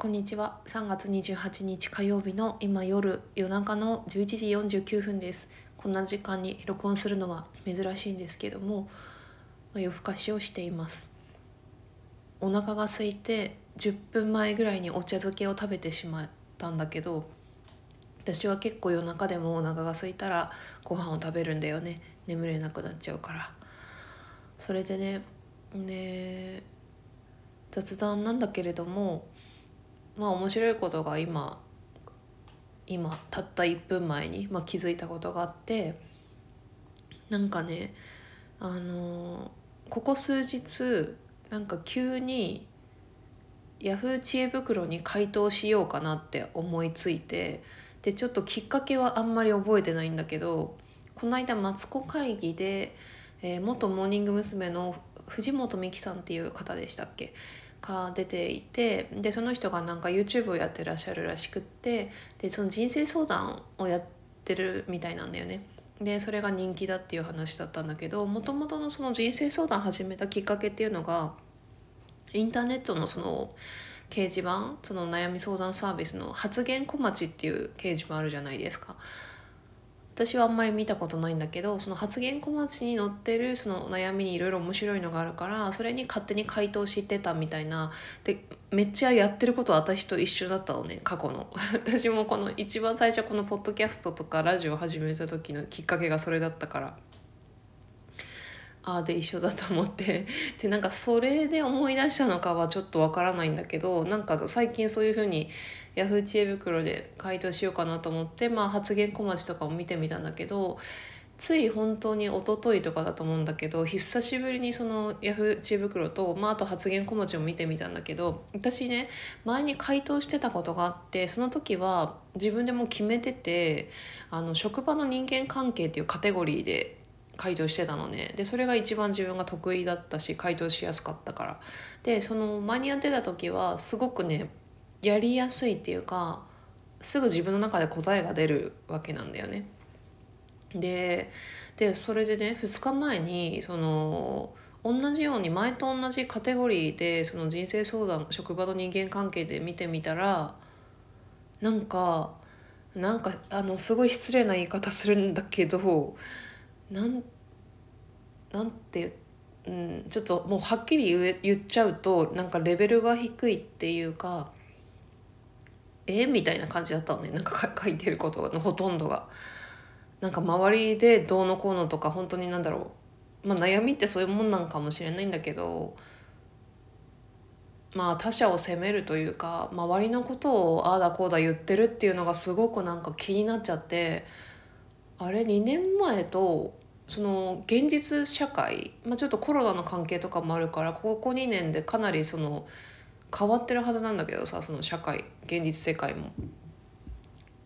こんにちは。3月28日火曜日の今夜夜中の11時49分です。こんな時間に録音するのは珍しいんですけども夜更かしをしています。お腹が空いて10分前ぐらいにお茶漬けを食べてしまったんだけど私は結構夜中でもお腹が空いたらご飯を食べるんだよね。眠れなくなっちゃうから。それでねね雑談なんだけれどもまあ面白いことが今今たった1分前に、まあ、気づいたことがあってなんかねあのここ数日なんか急にヤフー知恵袋に回答しようかなって思いついてでちょっときっかけはあんまり覚えてないんだけどこの間マツコ会議で、えー、元モーニング娘。の藤本美貴さんっていう方でしたっけ？が出ていてでその人がなんか YouTube をやってらっしゃるらしくってでその人生相談をやってるみたいなんだよね。でそれが人気だっていう話だったんだけどもともとのその人生相談始めたきっかけっていうのがインターネットのその掲示板その悩み相談サービスの発言小町っていう掲示板あるじゃないですか。私はあんまり見たことないんだけどその発言小町に載ってるその悩みにいろいろ面白いのがあるからそれに勝手に回答してたみたいなでめっちゃやってることは私と一緒だったのね過去の。私もこの一番最初このポッドキャストとかラジオ始めた時のきっかけがそれだったから。ああで一緒だと思って。でなんかそれで思い出したのかはちょっとわからないんだけどなんか最近そういうふうにヤフー知恵袋で回答しようかなと思って、まあ、発言小町とかを見てみたんだけどつい本当に一昨日とかだと思うんだけど久しぶりにそのヤフー知恵袋と、まあ、あと発言小町を見てみたんだけど私ね前に回答してたことがあってその時は自分でも決めててあの職場の人間関係っていうカテゴリーで回答してたのね。でそれが一番自分が得意だったし回答しやすかったから。でその前にやってた時はすごくねやりやすいっていうかすぐ自分の中で答えが出るわけなんだよね。ででそれでね2日前にその同じように前と同じカテゴリーでその人生相談職場の人間関係で見てみたらなんかなんかあのすごい失礼な言い方するんだけどなんなんてうん、ちょっともうはっきり言え言っちゃうとなんかレベルが低いっていうかえ？みたいな感じだったのね。なんか 書いてることのほとんどが。なんか周りでどうのこうのとか本当になんだろう、まあ、悩みってそういうもんなんかもしれないんだけど。まあ他者を責めるというか周りのことをああだこうだ言ってるっていうのがすごくなんか気になっちゃって。あれ2年前とその現実社会、まあ、ちょっとコロナの関係とかもあるからここ2年でかなりその変わってるはずなんだけどさその社会現実世界も。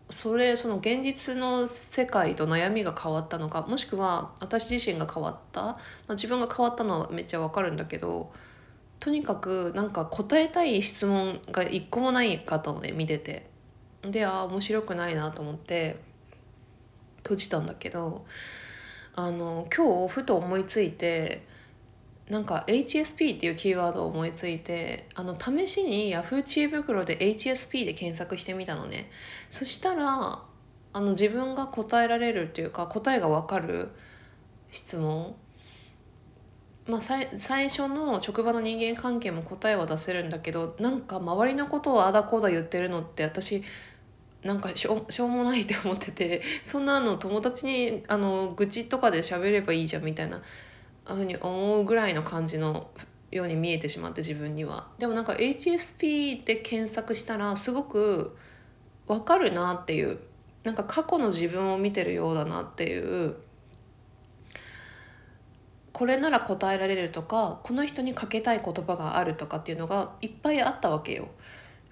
それその現実の世界と悩みが変わったのかもしくは私自身が変わった、まあ、自分が変わったのはめっちゃわかるんだけどとにかくなんか答えたい質問が一個もないかったのね見ててでああ面白くないなと思って閉じたんだけどあの今日ふと思いついてなんか HSP っていうキーワードを思いついてあの試しに Yahoo 知恵袋で HSP で検索してみたのね。そしたらあの自分が答えられるっていうか答えが分かる質問。まあ、最初の職場の人間関係も答えは出せるんだけどなんか周りのことをあだこうだ言ってるのって私なんかしょしょうもないって思っててそんなの友達にあの愚痴とかで喋ればいいじゃんみたいな。ふうに思うぐらいの感じのように見えてしまって自分には。でもなんか HSP で検索したらすごくわかるなっていうなんか過去の自分を見てるようだなっていうこれなら答えられるとかこの人にかけたい言葉があるとかっていうのがいっぱいあったわけよ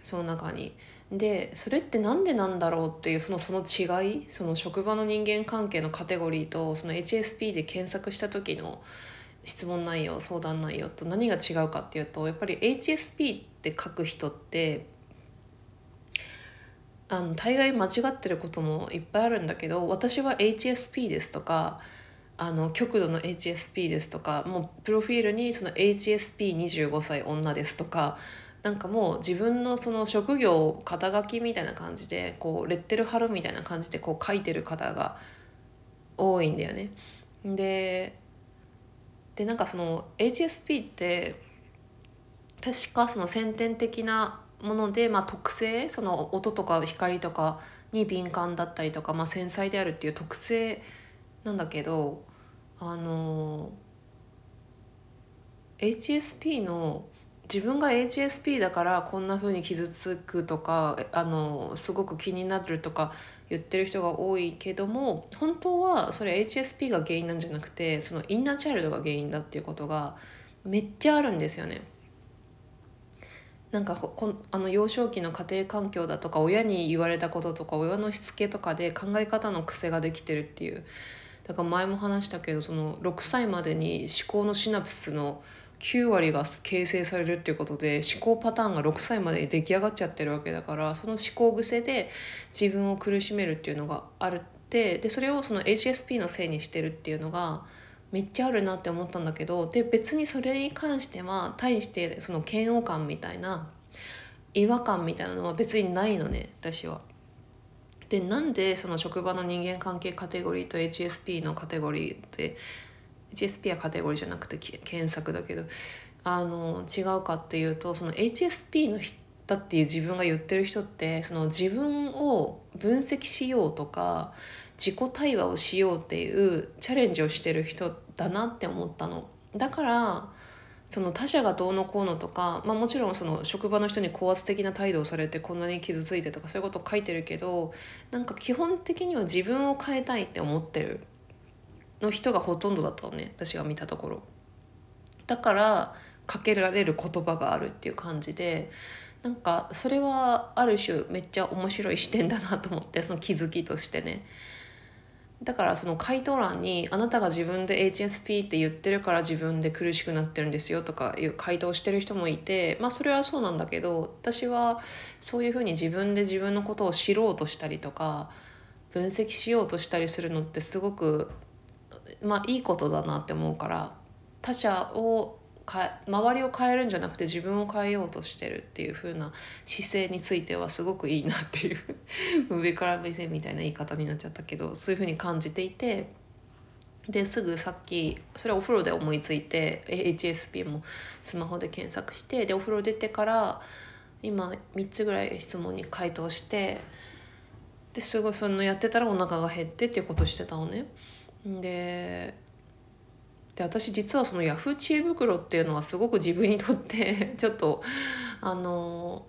その中に。でそれって何でなんだろうっていうそのその違い？その職場の人間関係のカテゴリーとその HSP で検索した時の質問内容相談内容と何が違うかっていうとやっぱり HSP って書く人ってあの大概間違ってることもいっぱいあるんだけど私は HSP ですとかあの極度の HSP ですとかもうプロフィールにその HSP25 歳女ですとかなんかもう自分のその職業肩書きみたいな感じでこうレッテル貼るみたいな感じでこう書いてる方が多いんだよね。ででなんかその HSP って確かその先天的なもので、まあ、特性その音とか光とかに敏感だったりとか、まあ、繊細であるっていう特性なんだけどあの HSP の自分が HSP だからこんな風に傷つくとかあのすごく気になるとか言ってる人が多いけども本当はそれ HSP が原因なんじゃなくてそのインナーチャイルドが原因だっていうことがめっちゃあるんですよね。なんかこあの幼少期の家庭環境だとか親に言われたこととか親のしつけとかで考え方の癖ができてるっていうだから前も話したけどその6歳までに思考のシナプスの9割が形成されるっていうことで思考パターンが6歳まで出来上がっちゃってるわけだからその思考癖で自分を苦しめるっていうのがあるってでそれをその HSP のせいにしてるっていうのがめっちゃあるなって思ったんだけどで別にそれに関しては対してその嫌悪感みたいな違和感みたいなのは別にないのね私は。でなんでその職場の人間関係カテゴリーと HSP のカテゴリーで HSP はカテゴリーじゃなくて検索だけどあの違うかっていうとその HSP の人だっていう自分が言ってる人ってその自分を分析しようとか自己対話をしようっていうチャレンジをしてる人だなって思ったの。だからその他者がどうのこうのとか、まあ、もちろんその職場の人に高圧的な態度をされてこんなに傷ついてとかそういうことを書いてるけどなんか基本的には自分を変えたいって思ってるの人がほとんどだったのね私が見たところ。だからかけられる言葉があるっていう感じでなんかそれはある種めっちゃ面白い視点だなと思ってその気づきとしてね。だからその回答欄に「あなたが自分で HSP って言ってるから自分で苦しくなってるんですよ」とかいう回答してる人もいてまあそれはそうなんだけど私はそういうふうに自分で自分のことを知ろうとしたりとか分析しようとしたりするのってすごくまあいいことだなって思うから他者をか周りを変えるんじゃなくて自分を変えようとしてるっていう風な姿勢についてはすごくいいなっていう上から目線みたいな言い方になっちゃったけど そういう風に感じていてですぐさっきそれお風呂で思いついて HSP もスマホで検索してでお風呂出てから今3つぐらい質問に回答してですごいそのやってたらお腹が減ってっていうことしてたのね。でで私実はそのヤフー知恵袋っていうのはすごく自分にとって ちょっとあの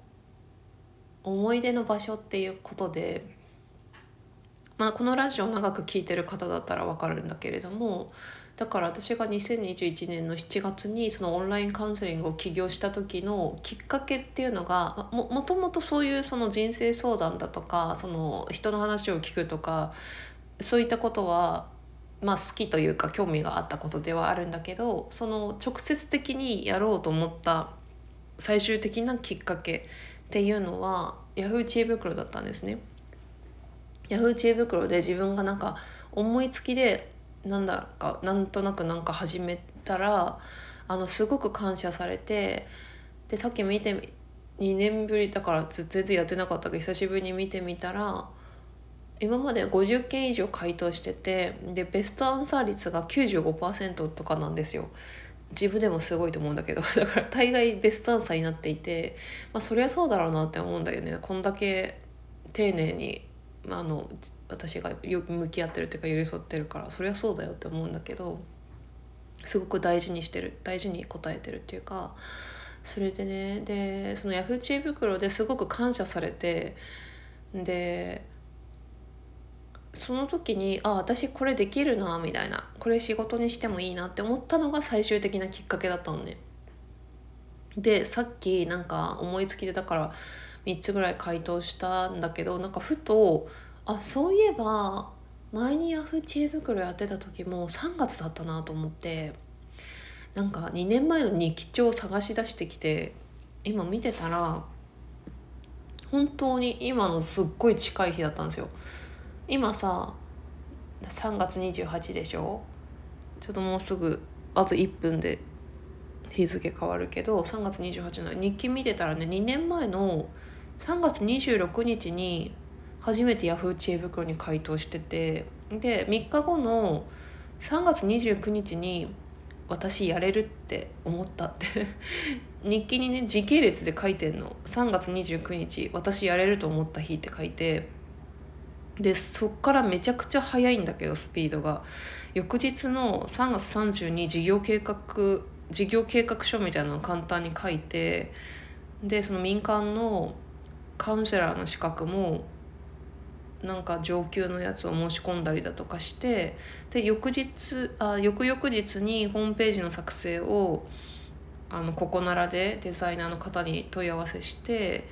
思い出の場所っていうことで、まあ、このラジオ長く聞いてる方だったら分かるんだけれどもだから私が2021年の7月にそのオンラインカウンセリングを起業した時のきっかけっていうのがももともとそういうその人生相談だとかその人の話を聞くとかそういったことはまあ、好きというか興味があったことではあるんだけどその直接的にやろうと思った最終的なきっかけっていうのは Yahoo 知恵袋だったんですね。Yahoo 知恵袋で自分がなんか思いつきでなんだかなんとなくなんか始めたらあのすごく感謝されてでさっき見て2年ぶりだから全然やってなかったけど久しぶりに見てみたら今まで50件以上回答しててでベストアンサー率が95%とかなんですよ。自分でもすごいと思うんだけど だから大概ベストアンサーになっていて、まあ、そりゃそうだろうなって思うんだよねこんだけ丁寧に、あ、の私が向き合ってるっていうか寄り添ってるからそりゃそうだよって思うんだけどすごく大事にしてる大事に答えてるっていうかそれでねでそのヤフー知恵袋ですごく感謝されてでその時にあ私これできるなみたいなこれ仕事にしてもいいなって思ったのが最終的なきっかけだったのね。でさっきなんか思いつきでだから3つぐらい回答したんだけどなんかふとあそういえば前にヤフー知恵袋やってた時も3月だったなと思ってなんか2年前の日記帳を探し出してきて今見てたら本当に今のすっごい近い日だったんですよ。今さ3月28でしょ？ちょっともうすぐあと1分で日付変わるけど3月28の日記見てたらね2年前の3月26日に初めて Yahoo! 知恵袋に回答しててで3日後の3月29日に私やれるって思ったって。日記にね時系列で書いてんの。3月29日私やれると思った日って書いてでそっからめちゃくちゃ早いんだけどスピードが。翌日の3月30に事業計画事業計画書みたいなのを簡単に書いてでその民間のカウンセラーの資格もなんか上級のやつを申し込んだりだとかしてで翌日あ翌々日にホームページの作成をあのここならでデザイナーの方に問い合わせして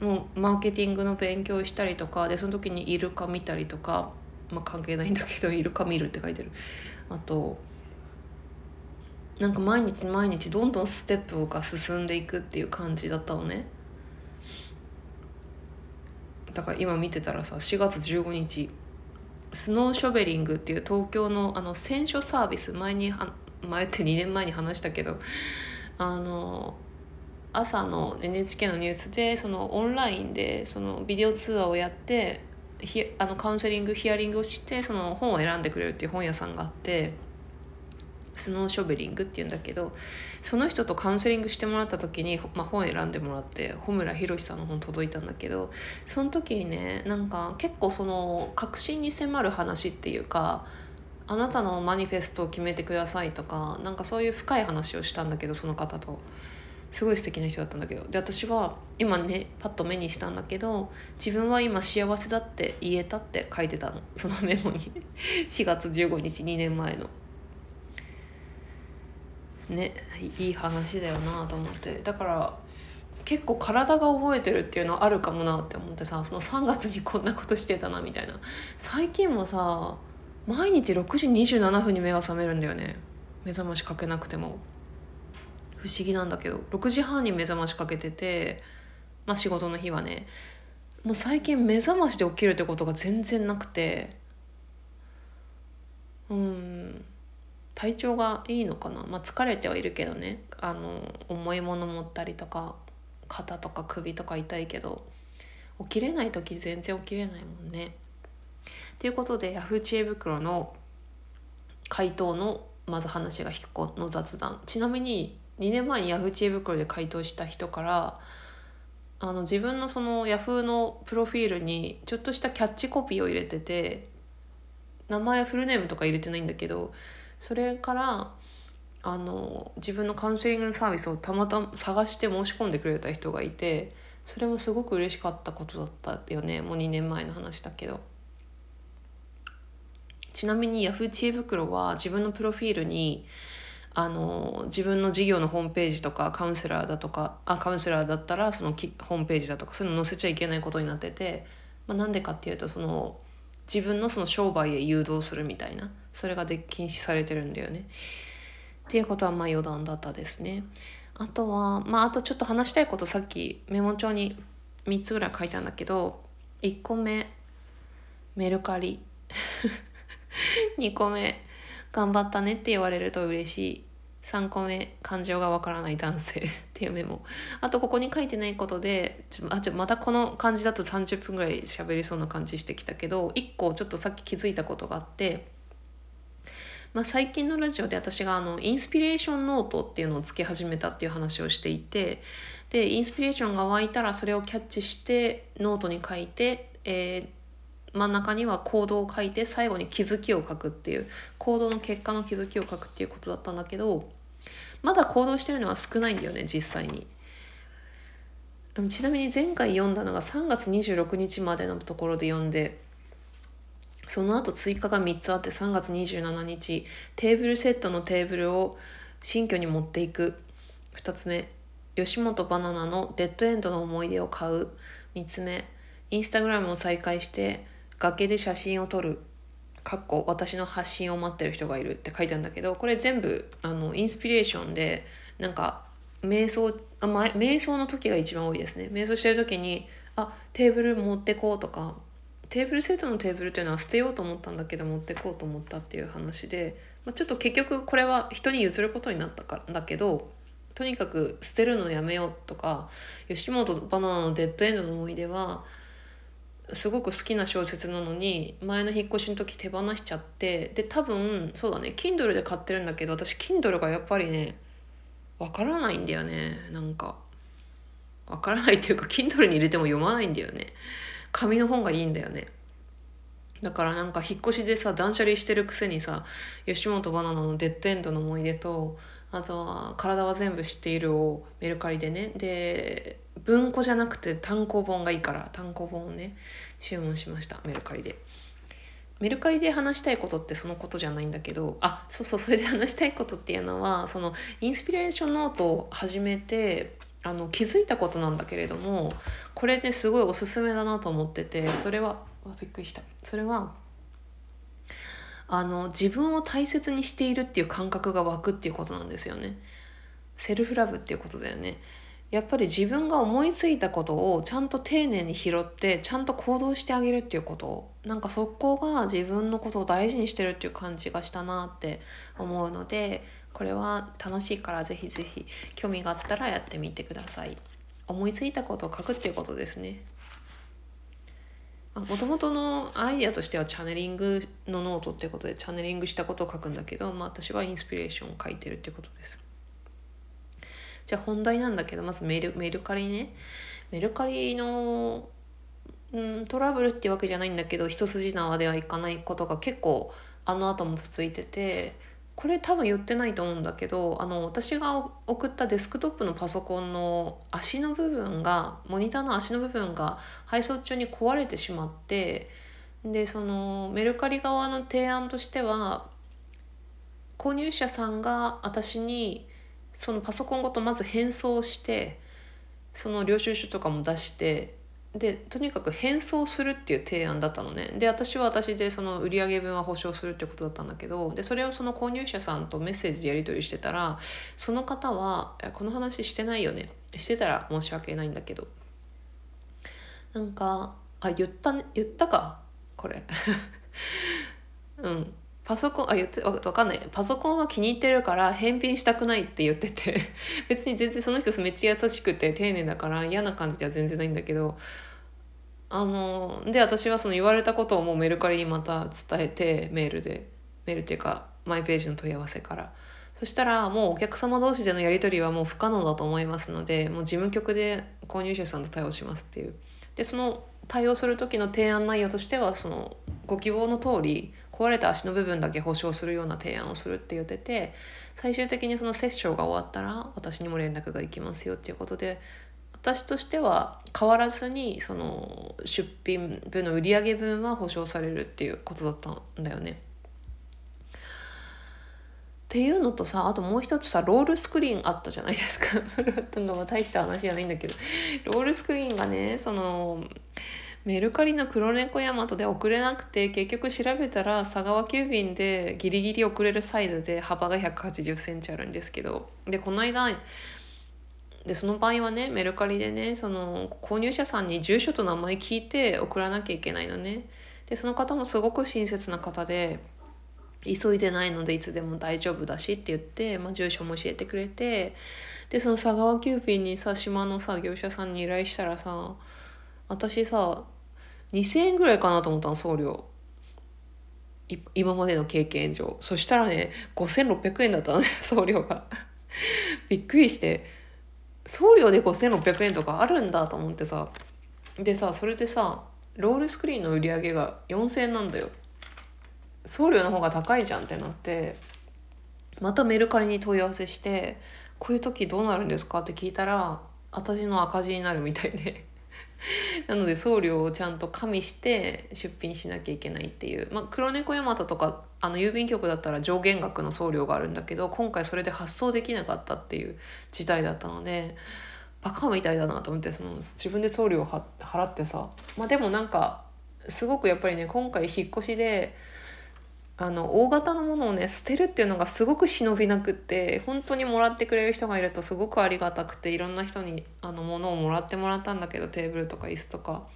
もうマーケティングの勉強したりとかでその時にイルカ見たりとか、まあ、関係ないんだけどイルカ見るって書いてる。あとなんか毎日毎日どんどんステップが進んでいくっていう感じだったのね。だから今見てたらさ4月15日スノーショベリングっていう東京のあの選書サービス前に前って2年前に話したけどあの朝の NHK のニュースでそのオンラインでそのビデオ通話をやってひあのカウンセリングヒアリングをしてその本を選んでくれるっていう本屋さんがあってスノーショベリングっていうんだけどその人とカウンセリングしてもらった時に、まあ、本選んでもらって穂村弘さんの本届いたんだけどその時にねなんか結構その確信に迫る話っていうかあなたのマニフェストを決めてくださいとかなんかそういう深い話をしたんだけどその方と。すごい素敵な人だったんだけど。で私は今ねパッと目にしたんだけど自分は今幸せだって言えたって書いてたの。そのメモに。4月15日2年前の。ねいい話だよなと思って。だから結構体が覚えてるっていうのはあるかもなって思ってさその3月にこんなことしてたなみたいな。最近もさ毎日6時27分に目が覚めるんだよね。目覚ましかけなくても。不思議なんだけど6時半に目覚ましかけててまあ仕事の日はねもう最近目覚ましで起きるってことが全然なくてうん体調がいいのかな、まあ、疲れてはいるけどね。あの重いもの持ったりとか肩とか首とか痛いけど起きれない時全然起きれないもんね。ということで Yahoo 知恵袋の回答のまず話が引っこの雑談。ちなみに2年前に Yahoo 知恵袋で回答した人からあの自分のその Yahoo のプロフィールにちょっとしたキャッチコピーを入れてて名前フルネームとか入れてないんだけどそれからあの自分のカウンセリングのサービスをたまたま探して申し込んでくれた人がいてそれもすごく嬉しかったことだったよねもう2年前の話だけど。ちなみに Yahoo 知恵袋は自分のプロフィールにあの自分の事業のホームページとかカウンセラーだとかあカウンセラーだったらそのきホームページだとかそういうの載せちゃいけないことになってて、まあ、なんでかっていうとその自分のその商売へ誘導するみたいなそれがで禁止されてるんだよね。っていうことはまあ余談だったですね。あとはまああとちょっと話したいことさっきメモ帳に3つぐらい書いたんだけど1個目メルカリ 2個目頑張ったねって言われると嬉しい。3個目感情がわからない男性 っていうメモ。あとここに書いてないことでちょあちょまたこの感じだと30分ぐらい喋りそうな感じしてきたけど1個ちょっとさっき気づいたことがあって、まあ、最近のラジオで私があのインスピレーションノートっていうのをつけ始めたっていう話をしていてでインスピレーションが湧いたらそれをキャッチしてノートに書いて、えー、真ん中には行動を書いて最後に気づきを書くっていう行動の結果の気づきを書くっていうことだったんだけどまだ行動してるのは少ないんだよね実際に。ちなみに前回読んだのが3月26日までのところで読んでその後追加が3つあって3月27日テーブルセットのテーブルを新居に持っていく2つ目吉本バナナのデッドエンドの思い出を買う3つ目インスタグラムを再開して崖で写真を撮るかっこ私の発信を待ってる人がいるって書いてあるんだけどこれ全部あのインスピレーションでなんか瞑想あ、瞑想の時が一番多いですね。瞑想してる時にあテーブル持ってこうとかテーブルセットのテーブルっていうのは捨てようと思ったんだけど持ってこうと思ったっていう話でまあ、ちょっと結局これは人に譲ることになったかだけどとにかく捨てるのやめようとか吉本バナナの「デッドエンドの思い出は」すごく好きな小説なのに前の引っ越しの時手放しちゃってで多分そうだね Kindle で買ってるんだけど私 Kindle がやっぱりねわからないんだよねなんか。わからないっていうか Kindle に入れても読まないんだよね。紙の本がいいんだよね。だからなんか引っ越しでさ断捨離してるくせにさ吉本バナナの「デッドエンドの思い出と」あとは「体は全部知っている」をメルカリでねで文庫じゃなくて単行本がいいから単行本をね注文しましたメルカリで。メルカリで話したいことってそのことじゃないんだけどあそうそうそれで話したいことっていうのはそのインスピレーションノートを始めてあの気づいたことなんだけれどもこれねすごいおすすめだなと思っててそれはびっくりしたそれはあの自分を大切にしているっていう感覚が湧くっていうことなんですよね。セルフラブっていうことだよね。やっぱり自分が思いついたことをちゃんと丁寧に拾ってちゃんと行動してあげるっていうこと。なんかそこが自分のことを大事にしてるっていう感じがしたなって思うのでこれは楽しいからぜひぜひ興味があったらやってみてください。思いついたことを書くっていうことですね。もともとのアイデアとしてはチャネリングのノートってことでチャネリングしたことを書くんだけど、まあ、私はインスピレーションを書いてるってことです。じゃあ本題なんだけどまずメルメルカリねメルカリの、うん、トラブルっていうわけじゃないんだけど一筋縄ではいかないことが結構あの後も続いててこれ多分言ってないと思うんだけどあの私が送ったデスクトップのパソコンの足の部分がモニターの足の部分が配送中に壊れてしまってでそのメルカリ側の提案としては購入者さんが私にそのパソコンごとまず返送してその領収書とかも出してでとにかく返送するっていう提案だったのね。で私は私でその売上分は保証するってことだったんだけどでそれをその購入者さんとメッセージでやり取りしてたらその方は「この話してないよね」してたら申し訳ないんだけどなんかあ言ったね言ったかこれ うん。パソコンあ言ってわかんない。パソコンは気に入ってるから返品したくないって言ってて。別に全然その人めっちゃ優しくて丁寧だから嫌な感じでは全然ないんだけど。あので私はその言われたことをもうメルカリにまた伝えてメールで。メールっていうかマイページの問い合わせから。そしたらもうお客様同士でのやり取りはもう不可能だと思いますのでもう事務局で購入者さんと対応しますっていう。でその対応する時の提案内容としてはそのご希望の通り壊れた足の部分だけ保証するような提案をするって言ってて最終的にそのセッションが終わったら私にも連絡がいきますよっていうことで私としては変わらずにその出品分の売上分は保証されるっていうことだったんだよね。っていうのとさあともう一つさロールスクリーンあったじゃないですか。大した話じゃないんだけどロールスクリーンがねそのメルカリの黒猫ヤマトで送れなくて結局調べたら佐川急便でギリギリ送れるサイズで幅が1 8 0センチあるんですけど。でこの間でその場合はねメルカリでねその購入者さんに住所と名前聞いて送らなきゃいけないのね。でその方もすごく親切な方で急いでないのでいつでも大丈夫だしって言って、まあ、住所も教えてくれて。でその佐川急便にさ島のさ業者さんに依頼したらさ私さ2,000円ぐらいかなと思ったの送料。今までの経験上。そしたらね5,600円だったのね 送料が。びっくりして。送料で5,600円とかあるんだと思ってさ。でさそれでさロールスクリーンの売り上げが4,000円なんだよ。送料の方が高いじゃんってなって。またメルカリに問い合わせしてこういう時どうなるんですかって聞いたら私の赤字になるみたいで。なので送料をちゃんと加味して出品しなきゃいけないっていう、まあ、黒猫ヤマトとかあの郵便局だったら上限額の送料があるんだけど今回それで発送できなかったっていう事態だったのでバカみたいだなと思ってその自分で送料を払ってさ。まあでもなんかすごくやっぱりね今回引っ越しであの大型のものをね捨てるっていうのがすごく忍びなくって本当にもらってくれる人がいるとすごくありがたくていろんな人にあの物をもらってもらったんだけどテーブルとか椅子とか。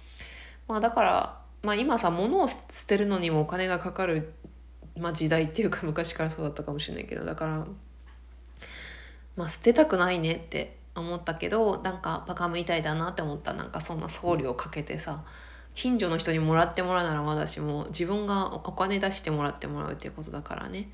まあだから、まあ、今さ物を捨てるのにもお金がかかるまあ時代っていうか昔からそうだったかもしれないけどだからまあ捨てたくないねって思ったけどなんかバカみたいだなって思った。なんかそんな送料かけてさ近所の人にもらってもらうならまだしも自分がお金出してもらってもらうっていうことだからね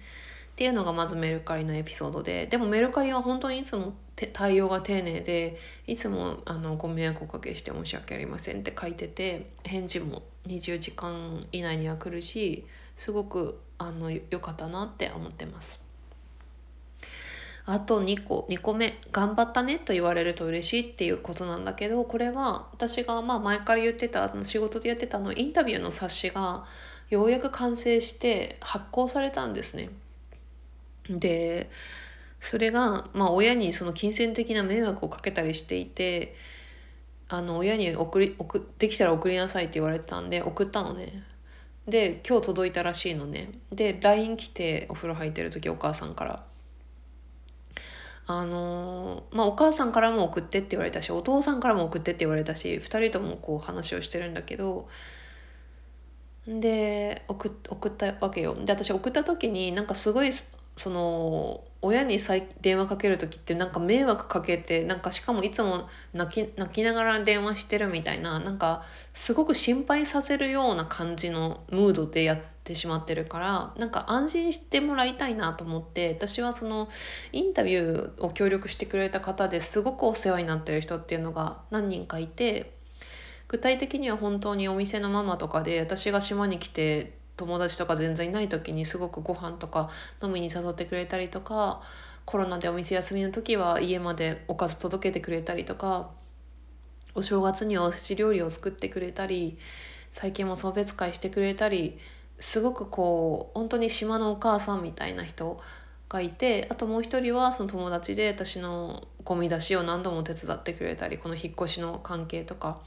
っていうのがまずメルカリのエピソードででもメルカリは本当にいつも対応が丁寧でいつもあのご迷惑おかけして申し訳ありませんって書いてて返事も20時間以内には来るしすごくあの良かったなって思ってます。あと2個2個目頑張ったねと言われると嬉しいっていうことなんだけどこれは私がまあ前から言ってた仕事でやってたのインタビューの冊子がようやく完成して発行されたんですね。でそれが、まあ、親にその金銭的な迷惑をかけたりしていてあの親に送り送ってきたら送りなさいって言われてたんで送ったのね。で今日届いたらしいのね。で LINE 来てお風呂入ってる時お母さんからあのまあお母さんからも送ってって言われたしお父さんからも送ってって言われたし2人ともこう話をしてるんだけどで送送ったわけよ。で私送った時になんかすごいその親に電話かける時ってなんか迷惑かけてなんかしかもいつも泣き泣きながら電話してるみたいななんかすごく心配させるような感じのムードでやってしまってるからなんか安心してもらいたいなと思って私はそのインタビューを協力してくれた方ですごくお世話になってる人っていうのが何人かいて具体的には本当にお店のママとかで私が島に来て友達とか全然いない時にすごくご飯とか飲みに誘ってくれたりとかコロナでお店休みの時は家までおかず届けてくれたりとかお正月にはおせち料理を作ってくれたり最近も送別会してくれたりすごくこう本当に島のお母さんみたいな人がいてあともう一人はその友達で私のゴミ出しを何度も手伝ってくれたりこの引っ越しの関係とか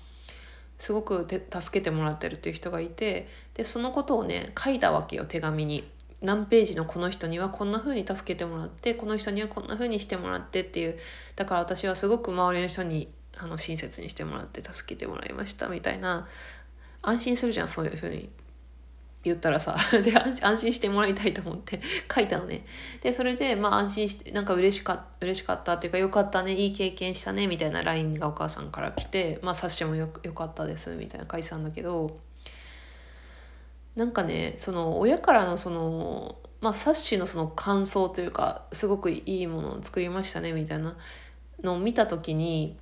すごくて助けてもらってるっていう人がいてでそのことをね書いたわけよ手紙に。何ページのこの人にはこんな風に助けてもらってこの人にはこんな風にしてもらってっていう。だから私はすごく周りの人にあの親切にしてもらって助けてもらいましたみたいな。安心するじゃんそういう風に。言ったらさ で安心してもらいたいと思って 書いたのね。でそれでまあ安心してなんか嬉しか嬉しかったっていうかよかったねいい経験したねみたいな LINE がお母さんから来てまあ冊子もよよかったですみたいな書いてたんだけどなんかねその親からのそのまあ冊子のその感想というかすごくいいものを作りましたねみたいなのを見た時に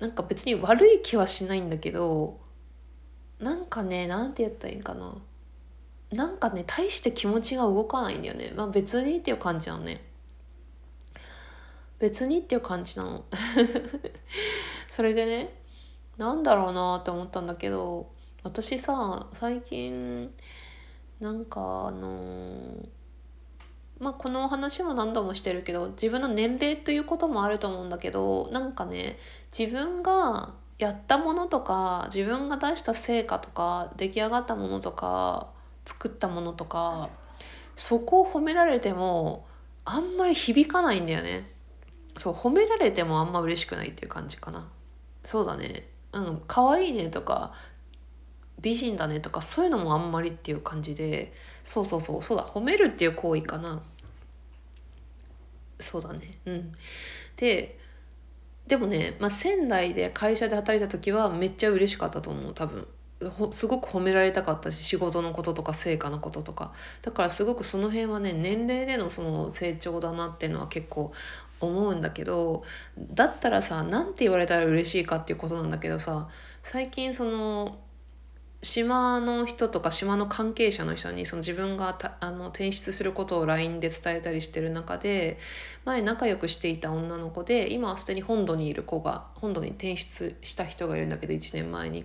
なんか別に悪い気はしないんだけどなんかねなんて言ったらいいかな。なんかね大して気持ちが動かないんだよね。まあ別にっていう感じなのね。別にっていう感じなの。それでねなんだろうなって思ったんだけど私さ最近なんかあのまあこのお話も何度もしてるけど自分の年齢ということもあると思うんだけどなんかね自分がやったものとか自分が出した成果とか出来上がったものとか作ったものとかそこを褒められてもあんまり響かないんだよね。そう褒められてもあんま嬉しくないっていう感じかな。そうだね。うん可愛いねとか美人だねとかそういうのもあんまりっていう感じでそうそうそうそうだ褒めるっていう行為かな。そうだね。うん。ででもね、まあ、仙台で会社で働いた時はめっちゃ嬉しかったと思う多分すごく褒められたかったし仕事のこととか成果のこととかだからすごくその辺はね年齢でのその成長だなっていうのは結構思うんだけどだったらさ何て言われたら嬉しいかっていうことなんだけどさ最近その島の人とか島の関係者の人にその自分があの転出することを LINE で伝えたりしてる中で前仲良くしていた女の子で今はすでに本土にいる子が本土に転出した人がいるんだけど1年前に。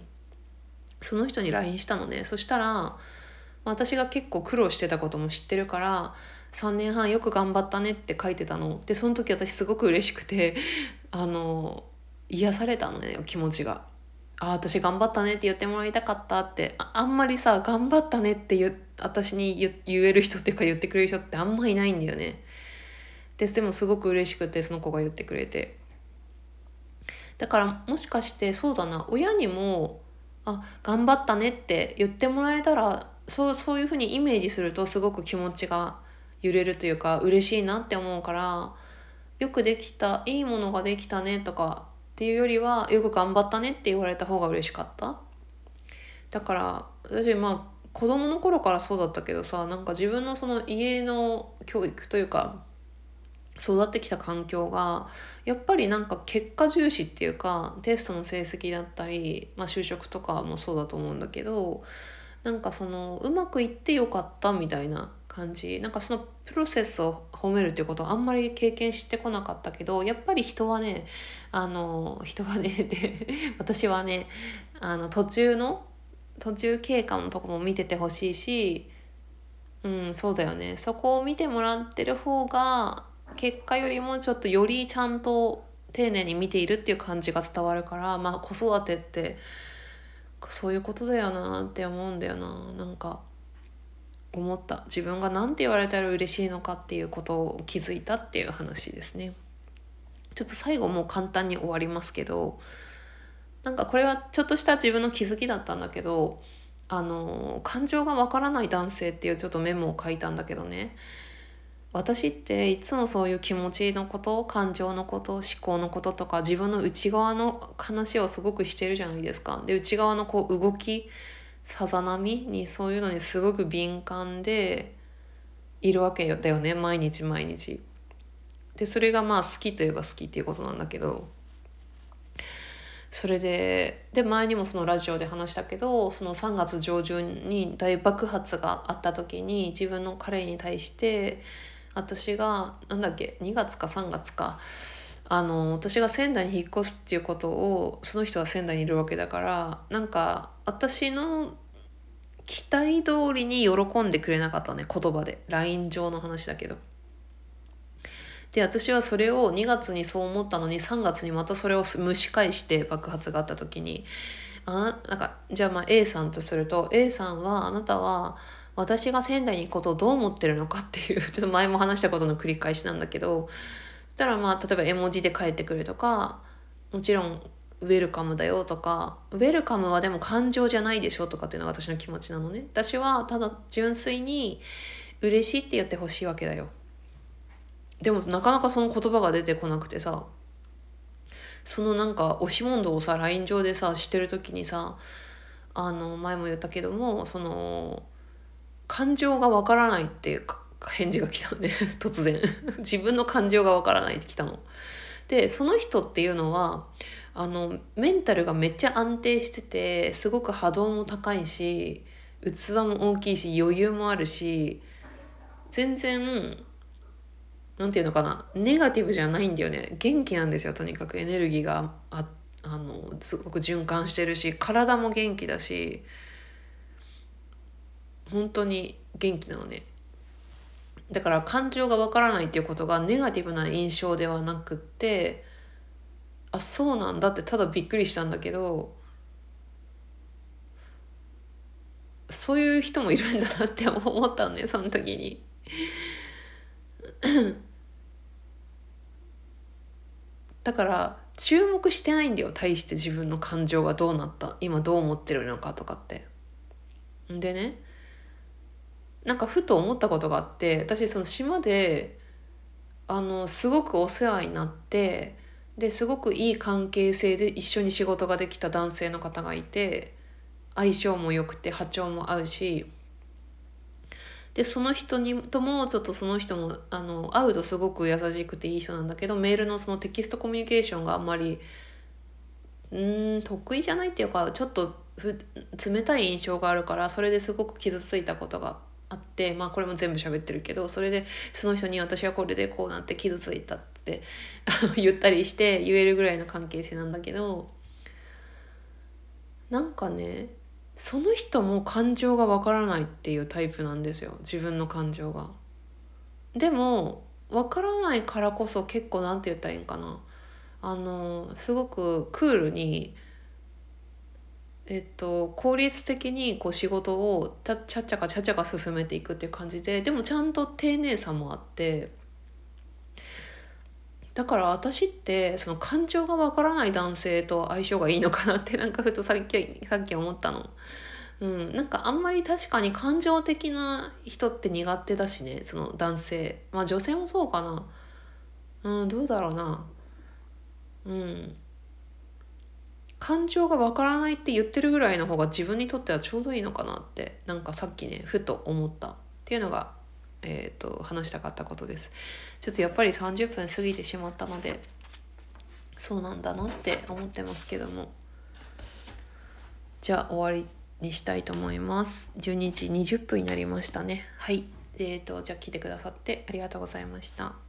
その人に LINE したのねそしたら私が結構苦労してたことも知ってるから3年半よく頑張ったねって書いてたのでその時私すごく嬉しくてあの癒されたのね気持ちが。あ私頑張ったねって言ってもらいたかったってあんまりさ頑張ったねって言私に言える人っていうか言ってくれる人ってあんまいないんだよね。ででもすごく嬉しくてその子が言ってくれて。だからもしかしてそうだな親にもあ頑張ったねって言ってもらえたらそうそういうふうにイメージするとすごく気持ちが揺れるというか嬉しいなって思うからよくできたいいものができたねとかっていうよりはよく頑張ったねって言われた方が嬉しかった。だから私まあ子供の頃からそうだったけどさなんか自分のその家の教育というか育ってきた環境がやっぱりなんか結果重視っていうかテストの成績だったり、まあ、就職とかもそうだと思うんだけどなんかそのうまくいってよかったみたいな感じ。なんかそのプロセスを褒めるっていうことはあんまり経験してこなかったけどやっぱり人はねあの人はねで私はねあの途中の途中経過のとこも見ててほしいしうんそうだよね。そこを見てもらってる方が結果よりもちょっとよりちゃんと丁寧に見ているっていう感じが伝わるからまあ子育てってそういうことだよなって思うんだよな。なんか思った。自分が何て言われたら嬉しいのかっていうことを気づいたっていう話ですね。ちょっと最後もう簡単に終わりますけどなんかこれはちょっとした自分の気づきだったんだけどあの感情がわからない男性っていうちょっとメモを書いたんだけどね。私っていつもそういう気持ちのこと感情のこと思考のこととか自分の内側の話をすごくしてるじゃないですか。で内側のこう動きさざ波にそういうのにすごく敏感でいるわけだよね毎日毎日。でそれがまあ好きといえば好きっていうことなんだけどそれでで前にもそのラジオで話したけどその3月上旬に大爆発があった時に自分の彼に対して私がなんだっけ2月か3月か。あの私が仙台に引っ越すっていうことをその人は仙台にいるわけだからなんか私の期待通りに喜んでくれなかったね言葉で。LINE 上の話だけど。で私はそれを2月にそう思ったのに3月にまたそれを蒸し返して爆発があった時に。あなんかじゃあまあ A さんとすると A さんはあなたは私が仙台に行くことをどう思ってるのかっていう ちょっと前も話したことの繰り返しなんだけどそしたらまあ例えば絵文字で返ってくるとかもちろんウェルカムだよとかウェルカムはでも感情じゃないでしょとかっていうのが私の気持ちなのね。私はただ純粋に嬉しいって言ってほしいわけだよ。でもなかなかその言葉が出てこなくてさそのなんか押し問答をさ LINE 上でさしてる時にさあの前も言ったけどもその感情がわからないって返事が来たのね。突然。自分の感情がわからないって来たの。でその人っていうのはあのメンタルがめっちゃ安定しててすごく波動も高いし器も大きいし余裕もあるし全然なんていうのかな。ネガティブじゃないんだよね。元気なんですよとにかく。エネルギーがああのすごく循環してるし体も元気だし本当に元気なのねだから感情がわからないっていうことがネガティブな印象ではなくってあそうなんだってただびっくりしたんだけどそういう人もいるんだなって思ったのねその時に。だから注目してないんだよ対して自分の感情がどうなった今どう思ってるのかとかって。でねなんかふと思ったことがあって私その島であのすごくお世話になってですごくいい関係性で一緒に仕事ができた男性の方がいて相性も良くて波長も合うしでその人にともちょっとその人もあの会うとすごく優しくていい人なんだけどメールのそのテキストコミュニケーションがあんまりうん得意じゃないっていうかちょっと冷たい印象があるからそれですごく傷ついたことがあっあってまあこれも全部喋ってるけどそれでその人に私はこれでこうなって傷ついたって言ったりして言えるぐらいの関係性なんだけどなんかねその人も感情がわからないっていうタイプなんですよ自分の感情が。でもわからないからこそ結構なんて言ったらいいんかなあのすごくクールにえっと、効率的にこう仕事をちゃちゃちゃかちゃちゃか進めていくっていう感じででもちゃんと丁寧さもあってだから私ってその感情がわからない男性と相性がいいのかなってなんかふとさっきさっき思ったの。うん、なんかあんまり確かに感情的な人って苦手だしねその男性。まあ女性もそうかな。うんどうだろうな。うん。感情がわからないって言ってるぐらいの方が自分にとってはちょうどいいのかなってなんかさっきねふと思ったっていうのが、えー、と話したかったことです。ちょっとやっぱり30分過ぎてしまったのでそうなんだなって思ってますけども。じゃあ終わりにしたいと思います。12時20分になりましたね。はい。えーとじゃあ聞いてくださってありがとうございました。